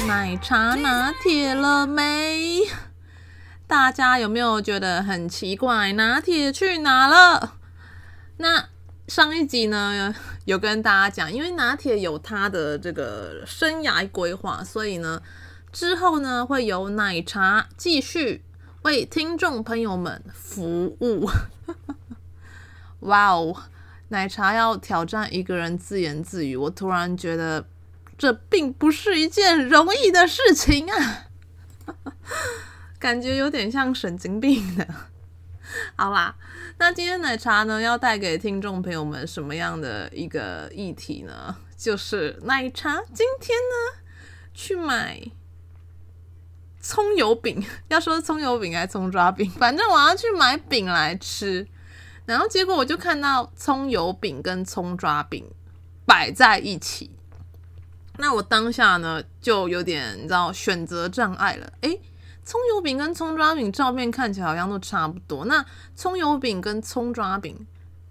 奶茶拿铁了没？大家有没有觉得很奇怪？拿铁去哪了？那上一集呢，有跟大家讲，因为拿铁有他的这个生涯规划，所以呢，之后呢会有奶茶继续为听众朋友们服务。哇哦，奶茶要挑战一个人自言自语，我突然觉得。这并不是一件容易的事情啊，感觉有点像神经病的。好啦，那今天奶茶呢要带给听众朋友们什么样的一个议题呢？就是奶茶今天呢去买葱油饼，要说葱油饼还是葱抓饼，反正我要去买饼来吃。然后结果我就看到葱油饼跟葱抓饼摆在一起。那我当下呢，就有点你知道选择障碍了。诶，葱油饼跟葱抓饼照片看起来好像都差不多。那葱油饼跟葱抓饼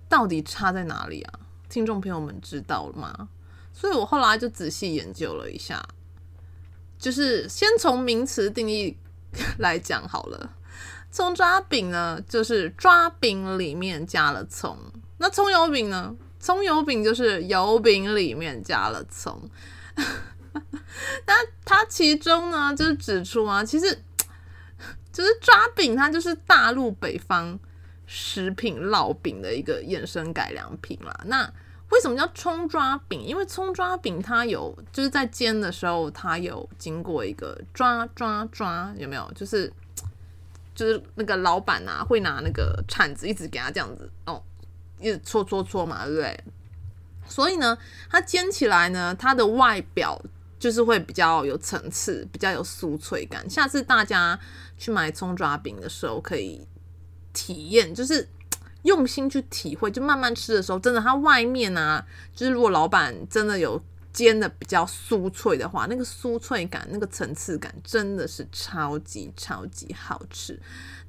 到底差在哪里啊？听众朋友们知道了吗？所以我后来就仔细研究了一下，就是先从名词定义来讲好了。葱抓饼呢，就是抓饼里面加了葱。那葱油饼呢？葱油饼就是油饼里面加了葱。那它其中呢，就是指出啊，其实 就是抓饼，它就是大陆北方食品烙饼的一个衍生改良品啦。那为什么叫葱抓饼？因为葱抓饼它有就是在煎的时候，它有经过一个抓抓抓，有没有？就是 就是那个老板啊，会拿那个铲子一直给它这样子哦，一直搓搓搓嘛，对不对？所以呢，它煎起来呢，它的外表就是会比较有层次，比较有酥脆感。下次大家去买葱抓饼的时候，可以体验，就是用心去体会，就慢慢吃的时候，真的它外面啊，就是如果老板真的有煎的比较酥脆的话，那个酥脆感、那个层次感真的是超级超级好吃。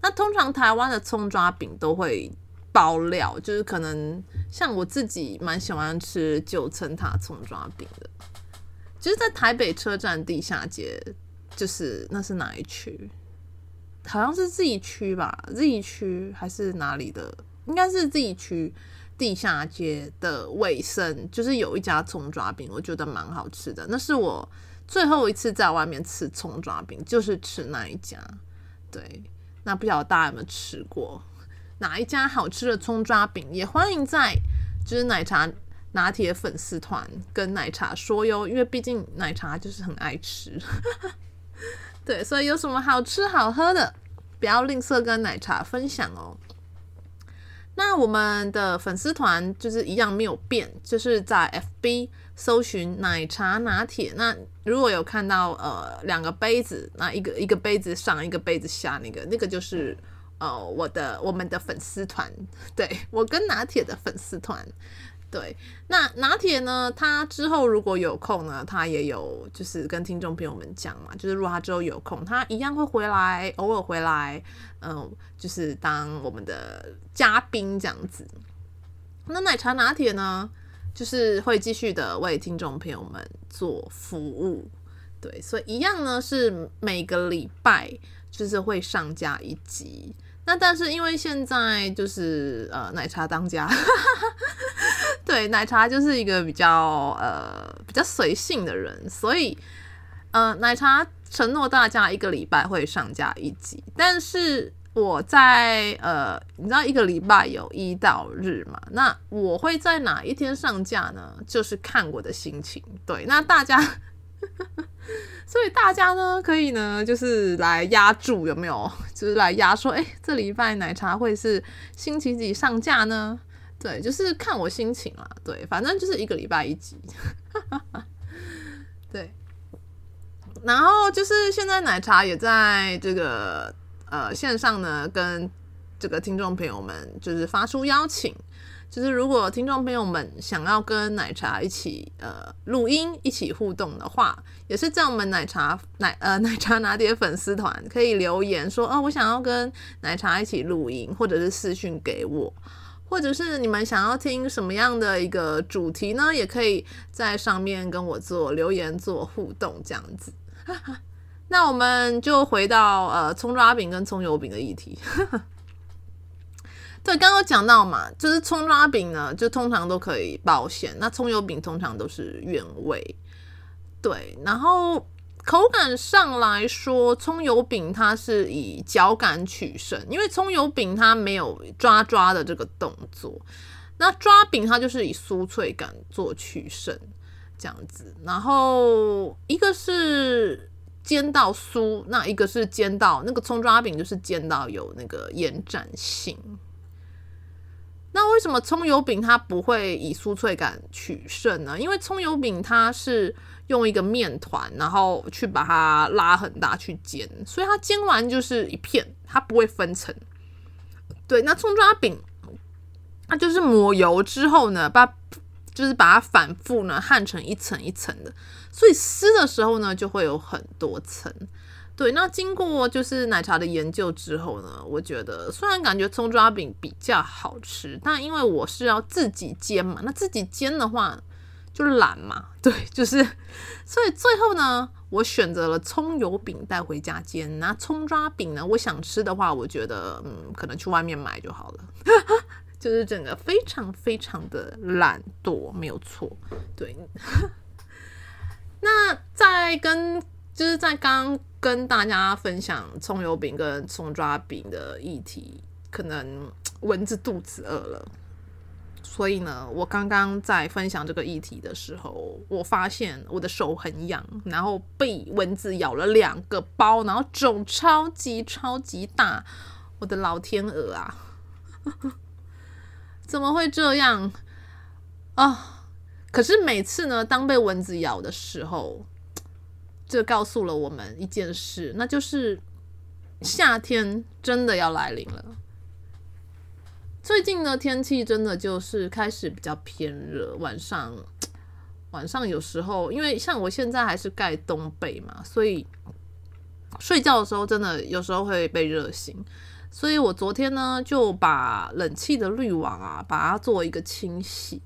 那通常台湾的葱抓饼都会。包料就是可能像我自己蛮喜欢吃九层塔葱抓饼的，就是在台北车站地下街，就是那是哪一区？好像是 Z 区吧，Z 区还是哪里的？应该是 Z 区地下街的卫生，就是有一家葱抓饼，我觉得蛮好吃的。那是我最后一次在外面吃葱抓饼，就是吃那一家。对，那不晓得大家有没有吃过？哪一家好吃的葱抓饼，也欢迎在就是奶茶拿铁粉丝团跟奶茶说哟，因为毕竟奶茶就是很爱吃，对，所以有什么好吃好喝的，不要吝啬跟奶茶分享哦。那我们的粉丝团就是一样没有变，就是在 FB 搜寻奶茶拿铁。那如果有看到呃两个杯子，那一个一个杯子上一个杯子下那个那个就是。哦，我的我们的粉丝团，对，我跟拿铁的粉丝团，对，那拿铁呢，他之后如果有空呢，他也有就是跟听众朋友们讲嘛，就是如果他之后有空，他一样会回来，偶尔回来，嗯，就是当我们的嘉宾这样子。那奶茶拿铁呢，就是会继续的为听众朋友们做服务，对，所以一样呢是每个礼拜就是会上架一集。那但是因为现在就是呃奶茶当家，对，奶茶就是一个比较呃比较随性的人，所以呃奶茶承诺大家一个礼拜会上架一集，但是我在呃你知道一个礼拜有一到日嘛，那我会在哪一天上架呢？就是看我的心情。对，那大家 所以大家呢，可以呢，就是来压注有没有？就是来压说，哎、这礼拜奶茶会是星期几上架呢？对，就是看我心情啦。对，反正就是一个礼拜一集。对。然后就是现在奶茶也在这个呃线上呢，跟这个听众朋友们就是发出邀请。就是如果听众朋友们想要跟奶茶一起呃录音，一起互动的话，也是在我们奶茶奶呃 奶茶拿铁粉丝团可以留言说哦，我想要跟奶茶一起录音，或者是私讯给我，或者是你们想要听什么样的一个主题呢？也可以在上面跟我做留言做互动这样子。那我们就回到呃葱抓饼跟葱油饼的议题。对，刚刚讲到嘛，就是葱抓饼呢，就通常都可以包馅，那葱油饼通常都是原味。对，然后口感上来说，葱油饼它是以嚼感取胜，因为葱油饼它没有抓抓的这个动作，那抓饼它就是以酥脆感做取胜，这样子。然后一个是煎到酥，那一个是煎到那个葱抓饼就是煎到有那个延展性。那为什么葱油饼它不会以酥脆感取胜呢？因为葱油饼它是用一个面团，然后去把它拉很大去煎，所以它煎完就是一片，它不会分层。对，那葱抓饼它就是抹油之后呢，把就是把它反复呢焊成一层一层的，所以撕的时候呢就会有很多层。对，那经过就是奶茶的研究之后呢，我觉得虽然感觉葱抓饼比较好吃，但因为我是要自己煎嘛，那自己煎的话就懒嘛，对，就是，所以最后呢，我选择了葱油饼带回家煎。那葱抓饼呢，我想吃的话，我觉得嗯，可能去外面买就好了，就是整个非常非常的懒惰，没有错，对。那在跟就是在刚。跟大家分享葱油饼跟葱抓饼的议题，可能蚊子肚子饿了，所以呢，我刚刚在分享这个议题的时候，我发现我的手很痒，然后被蚊子咬了两个包，然后肿超级超级大，我的老天鹅啊，怎么会这样啊？可是每次呢，当被蚊子咬的时候，这告诉了我们一件事，那就是夏天真的要来临了。最近的天气真的就是开始比较偏热，晚上晚上有时候，因为像我现在还是盖冬被嘛，所以睡觉的时候真的有时候会被热醒。所以我昨天呢就把冷气的滤网啊，把它做一个清洗。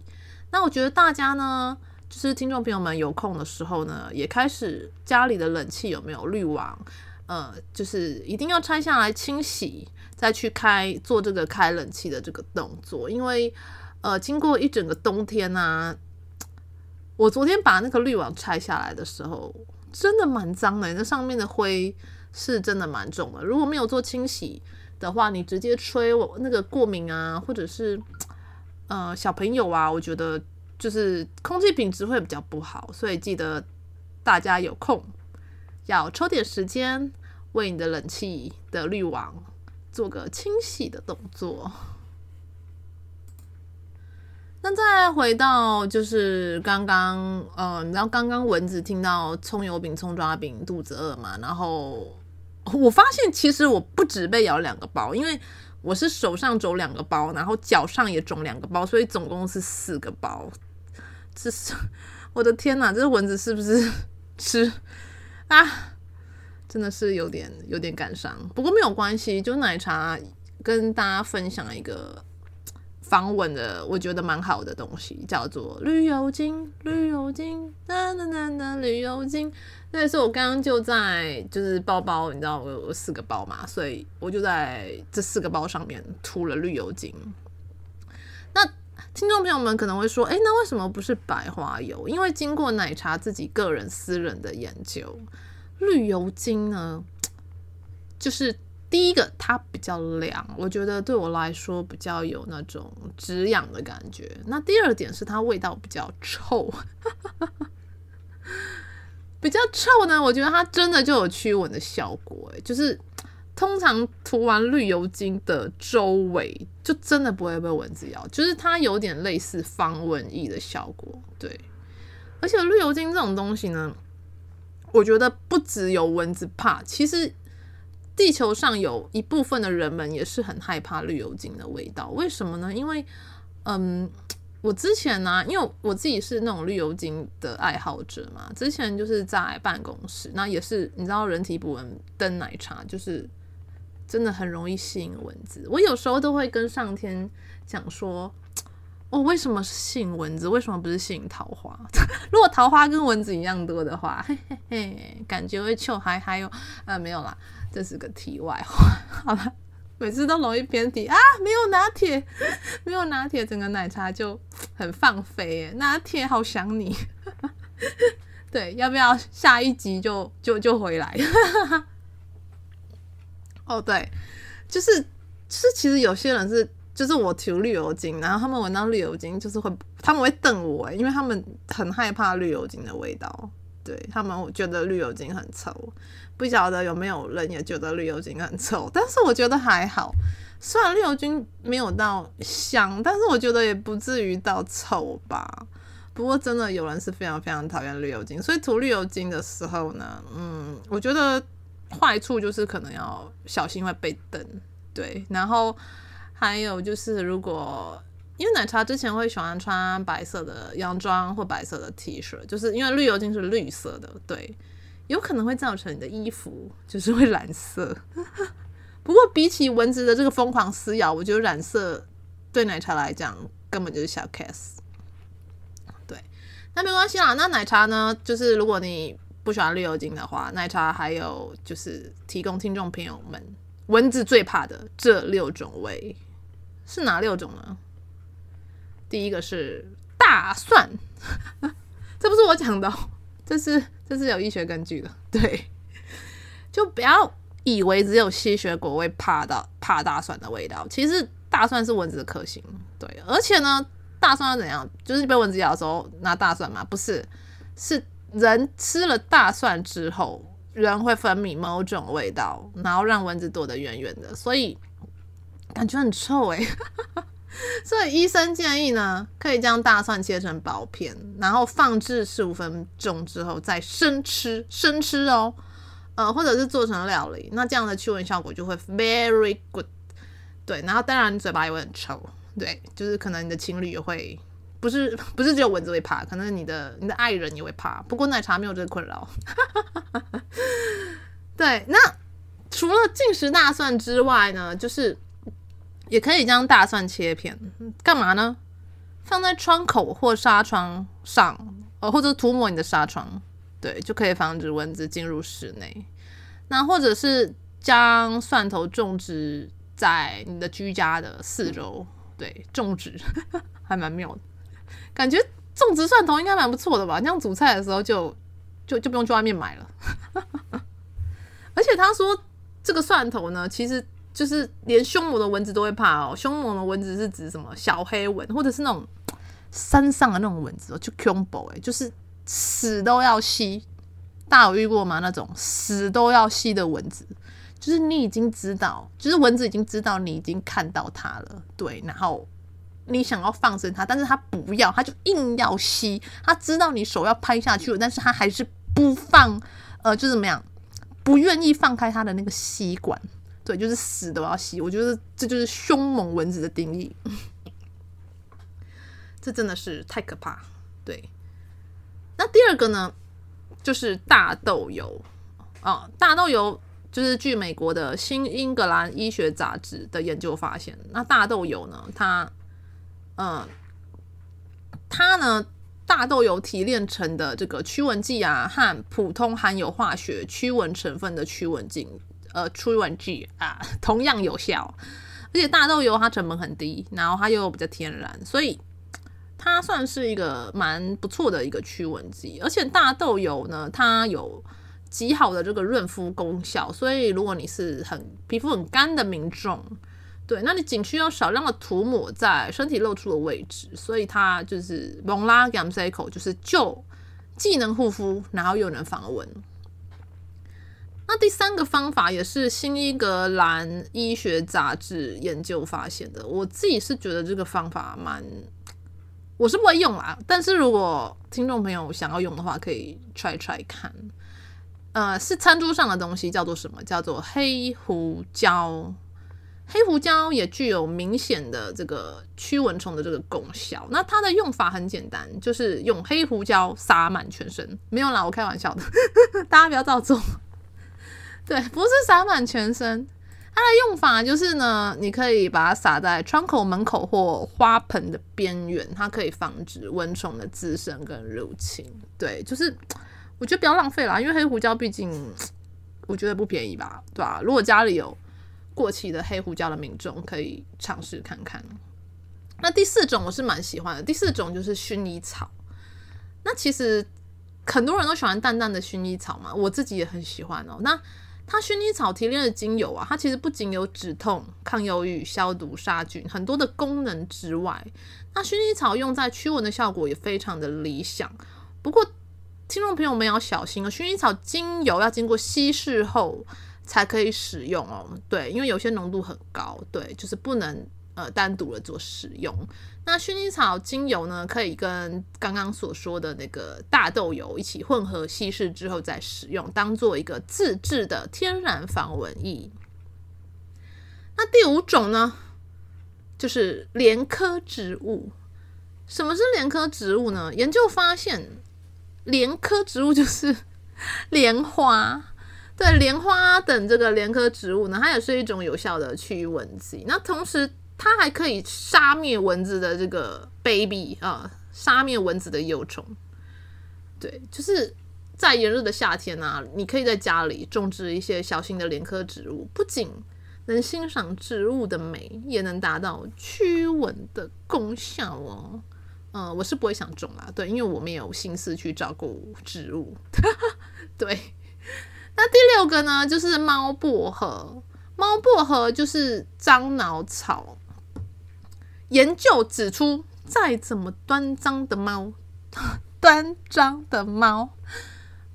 那我觉得大家呢。就是听众朋友们有空的时候呢，也开始家里的冷气有没有滤网，呃，就是一定要拆下来清洗，再去开做这个开冷气的这个动作。因为呃，经过一整个冬天啊，我昨天把那个滤网拆下来的时候，真的蛮脏的，那上面的灰是真的蛮重的。如果没有做清洗的话，你直接吹我那个过敏啊，或者是呃小朋友啊，我觉得。就是空气品质会比较不好，所以记得大家有空要抽点时间为你的冷气的滤网做个清洗的动作。那再回到就是刚刚，嗯，然后刚刚蚊子听到葱油饼、葱抓饼肚子饿嘛，然后我发现其实我不止被咬两个包，因为我是手上肿两个包，然后脚上也肿两个包，所以总共是四个包。是我的天哪！这蚊子是不是 吃啊？真的是有点有点感伤。不过没有关系，就奶茶跟大家分享一个防蚊的，我觉得蛮好的东西，叫做绿油精。绿油精，哒哒哒哒，绿油精。那是我刚刚就在就是包包，你知道我有四个包嘛，所以我就在这四个包上面涂了绿油精。那听众朋友们可能会说：“诶，那为什么不是白花油？因为经过奶茶自己个人私人的研究，绿油精呢，就是第一个它比较凉，我觉得对我来说比较有那种止痒的感觉。那第二点是它味道比较臭。比较臭呢，我觉得它真的就有驱蚊的效果，就是通常涂完绿油精的周围，就真的不会被蚊子咬，就是它有点类似防蚊液的效果，对。而且绿油精这种东西呢，我觉得不只有蚊子怕，其实地球上有一部分的人们也是很害怕绿油精的味道。为什么呢？因为，嗯。我之前呢、因为我自己是那种绿油精的爱好者嘛，之前就是在办公室，那也是你知道，人体捕蚊灯奶茶就是真的很容易吸引蚊子。我有时候都会跟上天讲说，哦，为什么是吸引蚊子？为什么不是吸引桃花？如果桃花跟蚊子一样多的话，嘿嘿嘿，感觉会臭还还有呃没有啦，这是个题外话，好了。每次都容易偏题啊！没有拿铁，没有拿铁，整个奶茶就很放飞。拿铁好想你，对，要不要下一集就就就回来？哦，对，就是是，其实有些人是，就是我涂绿油精，然后他们闻到绿油精，就是会他们会瞪我，因为他们很害怕绿油精的味道。对，他们觉得绿油精很臭，不晓得有没有人也觉得绿油精很臭，但是我觉得还好。虽然绿油精没有到香，但是我觉得也不至于到臭吧。不过真的有人是非常非常讨厌绿油精，所以涂绿油精的时候呢，嗯，我觉得坏处就是可能要小心会被瞪。对，然后还有就是如果。因为奶茶之前会喜欢穿白色的洋装或白色的 T 恤，就是因为绿油精是绿色的，对，有可能会造成你的衣服就是会染色。不过比起蚊子的这个疯狂撕咬，我觉得染色对奶茶来讲根本就是小 case。对，那没关系啦。那奶茶呢，就是如果你不喜欢绿油精的话，奶茶还有就是提供听众朋友们蚊子最怕的这六种味是哪六种呢？第一个是大蒜，这不是我讲的，这是这是有医学根据的。对，就不要以为只有吸血鬼会怕到怕大蒜的味道，其实大蒜是蚊子的克星。对，而且呢，大蒜要怎样？就是被蚊子咬的时候拿大蒜吗？不是，是人吃了大蒜之后，人会分泌某种味道，然后让蚊子躲得远远的，所以感觉很臭诶、欸。所以医生建议呢，可以将大蒜切成薄片，然后放置十五分钟之后再生吃，生吃哦，呃，或者是做成料理，那这样的驱蚊效果就会 very good。对，然后当然嘴巴也会很臭，对，就是可能你的情侣也会，不是 不是只有蚊子会怕，可能你的你的爱人也会怕。不过奶茶没有这个困扰。对，那除了进食大蒜之外呢，就是。也可以将大蒜切片，干嘛呢？放在窗口或纱窗上，呃，或者涂抹你的纱窗，对，就可以防止蚊子进入室内。那或者是将蒜头种植在你的居家的四周，对，种植 还蛮妙的，感觉种植蒜头应该蛮不错的吧？这样煮菜的时候就就就不用去外面买了。而且他说这个蒜头呢，其实。就是连凶猛的蚊子都会怕哦。凶猛的蚊子是指什么？小黑蚊，或者是那种山上的那种蚊子哦，就凶暴哎，就是死都要吸。大有遇过吗？那种死都要吸的蚊子，就是你已经知道，就是蚊子已经知道你已经看到它了，对，然后你想要放生它，但是它不要，它就硬要吸。它知道你手要拍下去了，但是它还是不放，呃，就怎么样，不愿意放开它的那个吸管。对，就是死都要吸，我觉得这就是凶猛蚊子的定义，这真的是太可怕。对，那第二个呢，就是大豆油哦，大豆油就是据美国的新英格兰医学杂志的研究发现，那大豆油呢，它，嗯，它呢，大豆油提炼成的这个驱蚊剂啊，和普通含有化学驱蚊成分的驱蚊剂。呃，驱蚊剂啊，同样有效，而且大豆油它成本很低，然后它又比较天然，所以它算是一个蛮不错的一个驱蚊剂。而且大豆油呢，它有极好的这个润肤功效，所以如果你是很皮肤很干的民众，对，那你仅需要少量的涂抹在身体露出的位置，所以它就是蒙拉 gamseco 就是就。既能护肤，然后又能防蚊。那第三个方法也是新英格兰医学杂志研究发现的，我自己是觉得这个方法蛮，我是不会用啦，但是如果听众朋友想要用的话，可以 try try 看。呃，是餐桌上的东西，叫做什么？叫做黑胡椒。黑胡椒也具有明显的这个驱蚊虫的这个功效。那它的用法很简单，就是用黑胡椒撒满全身。没有啦，我开玩笑的，大家不要照做。对，不是撒满全身。它的用法就是呢，你可以把它撒在窗口、门口或花盆的边缘，它可以防止蚊虫的滋生跟入侵。对，就是我觉得不要浪费啦，因为黑胡椒毕竟我觉得不便宜吧，对吧？如果家里有。过期的黑胡椒的民众可以尝试看看。那第四种我是蛮喜欢的，第四种就是薰衣草。那其实很多人都喜欢淡淡的薰衣草嘛，我自己也很喜欢哦。那它薰衣草提炼的精油啊，它其实不仅有止痛、抗忧郁、消毒、杀菌很多的功能之外，那薰衣草用在驱蚊的效果也非常的理想。不过听众朋友们要小心哦，薰衣草精油要经过稀释后。才可以使用哦，对，因为有些浓度很高，对，就是不能呃单独的做使用。那薰衣草精油呢，可以跟刚刚所说的那个大豆油一起混合稀释之后再使用，当做一个自制的天然防蚊液。那第五种呢，就是莲科植物。什么是莲科植物呢？研究发现，莲科植物就是 莲花。对，莲花等这个莲科植物呢，它也是一种有效的驱蚊剂。那同时，它还可以杀灭蚊子的这个 baby 啊，杀灭蚊子的幼虫。对，就是在炎热的夏天啊，你可以在家里种植一些小型的莲科植物，不仅能欣赏植物的美，也能达到驱蚊的功效哦。嗯，我是不会想种啦，对，因为我没有心思去照顾植物。对。那第六个呢，就是猫薄荷。猫薄荷就是樟脑草。研究指出，再怎么端庄的猫，端庄的猫，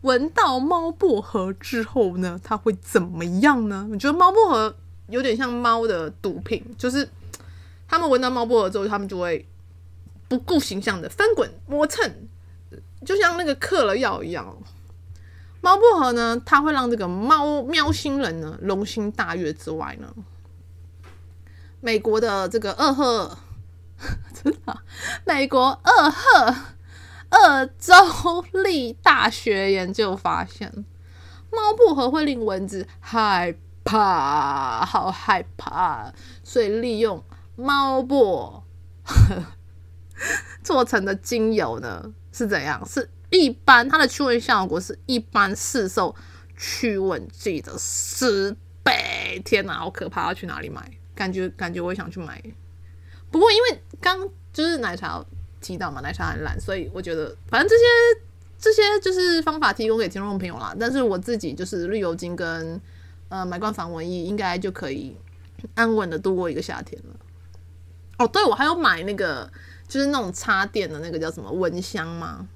闻到猫薄荷之后呢，它会怎么样呢？我觉得猫薄荷有点像猫的毒品，就是他们闻到猫薄荷之后，他们就会不顾形象的翻滚磨蹭，就像那个嗑了药一样。猫薄荷呢，它会让这个猫喵星人呢龙心大悦之外呢，美国的这个俄亥，真的，美国俄亥俄州立大学研究发现，猫薄荷会令蚊子害怕，好害怕，所以利用猫薄荷 做成的精油呢是怎样？是。一般它的驱蚊效果是一般市售驱蚊剂的十倍。天哪，好可怕！要去哪里买？感觉感觉我也想去买。不过因为刚就是奶茶提到嘛，奶茶很懒，所以我觉得反正这些这些就是方法提供给听众朋友啦。但是我自己就是绿油精跟呃买罐防蚊液，应该就可以安稳的度过一个夏天了。哦，对，我还有买那个就是那种插电的那个叫什么蚊香吗？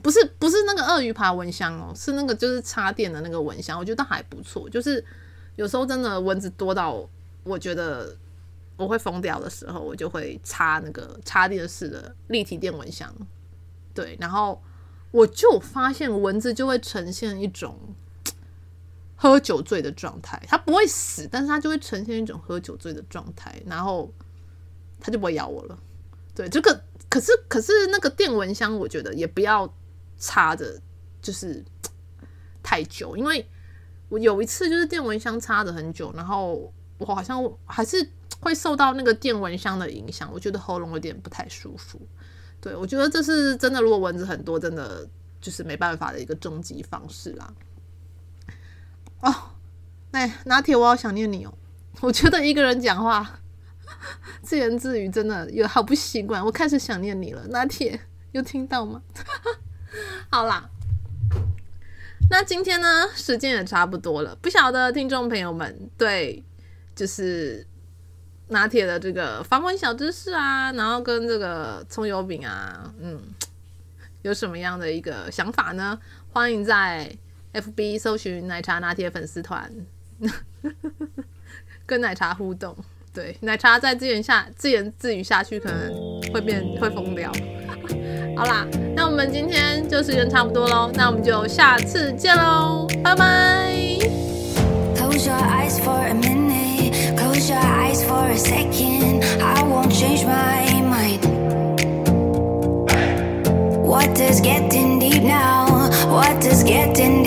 不是不是那个鳄鱼牌蚊香哦，是那个就是插电的那个蚊香，我觉得还不错。就是有时候真的蚊子多到我觉得我会疯掉的时候，我就会插那个插电式的立体电蚊香。对，然后我就发现蚊子就会呈现一种喝酒醉的状态，它不会死，但是它就会呈现一种喝酒醉的状态，然后它就不会咬我了。对，这个可是可是那个电蚊香，我觉得也不要。插的，就是太久，因为我有一次就是电蚊香插的很久，然后我好像还是会受到那个电蚊香的影响，我觉得喉咙有点不太舒服。对，我觉得这是真的，如果蚊子很多，真的就是没办法的一个终极方式啦。哦，哎，拿铁，我好想念你哦。我觉得一个人讲话 自言自语真的有好不习惯，我开始想念你了，拿铁，有听到吗？好啦，那今天呢，时间也差不多了。不晓得听众朋友们对就是拿铁的这个防蚊小知识啊，然后跟这个葱油饼啊，嗯，有什么样的一个想法呢？欢迎在 FB 搜寻奶茶拿铁粉丝团，跟奶茶互动。对，奶茶再自言下自言自语下去，可能会变会疯掉。好啦，那我们今天就时间差不多喽，那我们就下次见喽，拜拜。Close your eyes for a minute, close your eyes for a second, I won't change my mind. What does getting deep now? What does getting